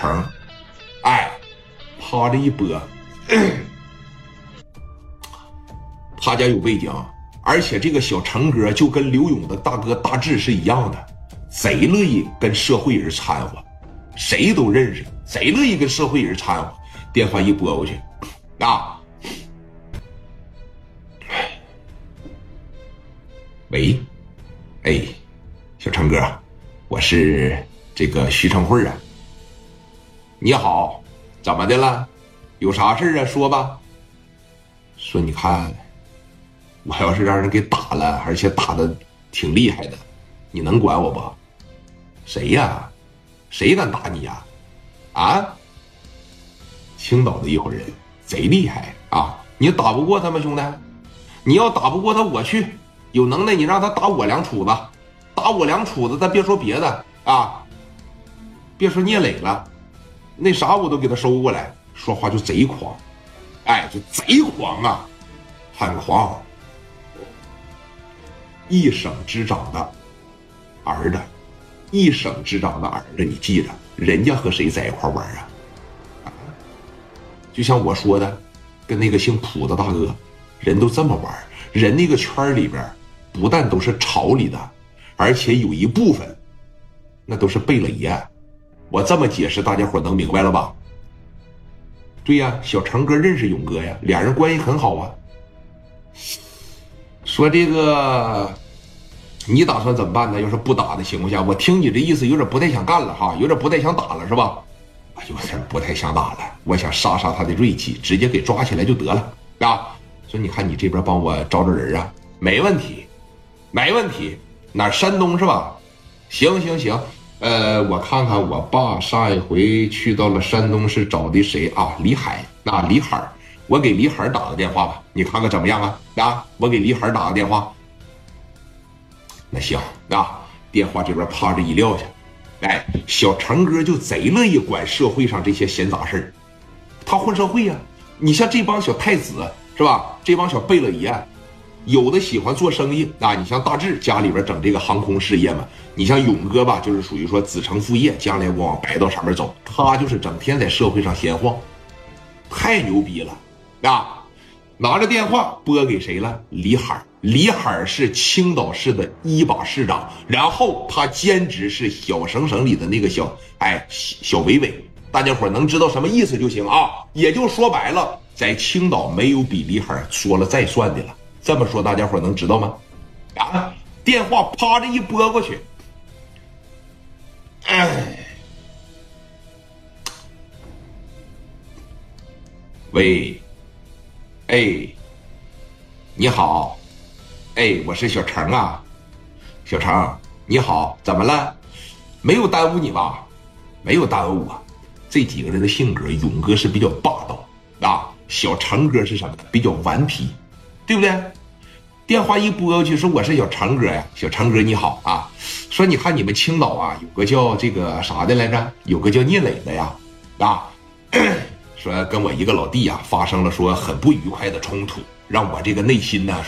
成，哎，趴着一播，他家有背景，而且这个小成哥就跟刘勇的大哥大志是一样的，贼乐意跟社会人掺和，谁都认识，贼乐意跟社会人掺和。电话一拨过去，啊，喂，哎，小成哥，我是这个徐成慧啊。你好，怎么的了？有啥事啊？说吧。说你看，我要是让人给打了，而且打的挺厉害的，你能管我不？谁呀？谁敢打你呀？啊？青岛的一伙人贼厉害啊！你打不过他们兄弟？你要打不过他，我去。有能耐你让他打我两杵子，打我两杵子，咱别说别的啊，别说聂磊了，那啥我都给他收过来。说话就贼狂，哎，就贼狂啊，很狂。一省之长的儿子，一省之长的儿子，你记着，人家和谁在一块玩啊？就像我说的，跟那个姓普的大哥，人都这么玩人那个圈里边，不但都是朝里的，而且有一部分，那都是贝勒爷。我这么解释，大家伙能明白了吧？对呀，小成哥认识勇哥呀，俩人关系很好啊。说这个，你打算怎么办呢？要是不打的情况下，我听你这意思，有点不太想干了哈，有点不太想打了是吧？有点不太想打了，我想杀杀他的锐气，直接给抓起来就得了啊！说你看你这边帮我找找人啊，没问题，没问题。哪山东是吧？行行行，呃，我看看我爸上一回去到了山东是找的谁啊？李海啊，李海，我给李海打个电话吧，你看看怎么样啊？啊，我给李海打个电话。那行啊，电话这边趴着一撂下。哎，小成哥就贼乐意管社会上这些闲杂事儿，他混社会呀。你像这帮小太子是吧？这帮小贝勒爷，有的喜欢做生意啊。你像大志家里边整这个航空事业嘛。你像勇哥吧，就是属于说子承父业，将来我往白道上面走。他就是整天在社会上闲晃，太牛逼了啊！拿着电话拨给谁了？李海李海是青岛市的一把市长，然后他兼职是小省省里的那个小哎小伟伟，大家伙能知道什么意思就行啊。也就说白了，在青岛没有比李海说了再算的了。这么说大家伙能知道吗？啊，电话啪着一拨过去，哎，喂。哎，你好，哎，我是小程啊，小程，你好，怎么了？没有耽误你吧？没有耽误我。这几个人的性格，勇哥是比较霸道啊，小程哥是什么？比较顽皮，对不对？电话一拨过去，说我是小长哥呀，小长哥你好啊，说你看你们青岛啊，有个叫这个啥的来着？有个叫聂磊的呀，啊。说跟我一个老弟啊发生了说很不愉快的冲突，让我这个内心呢。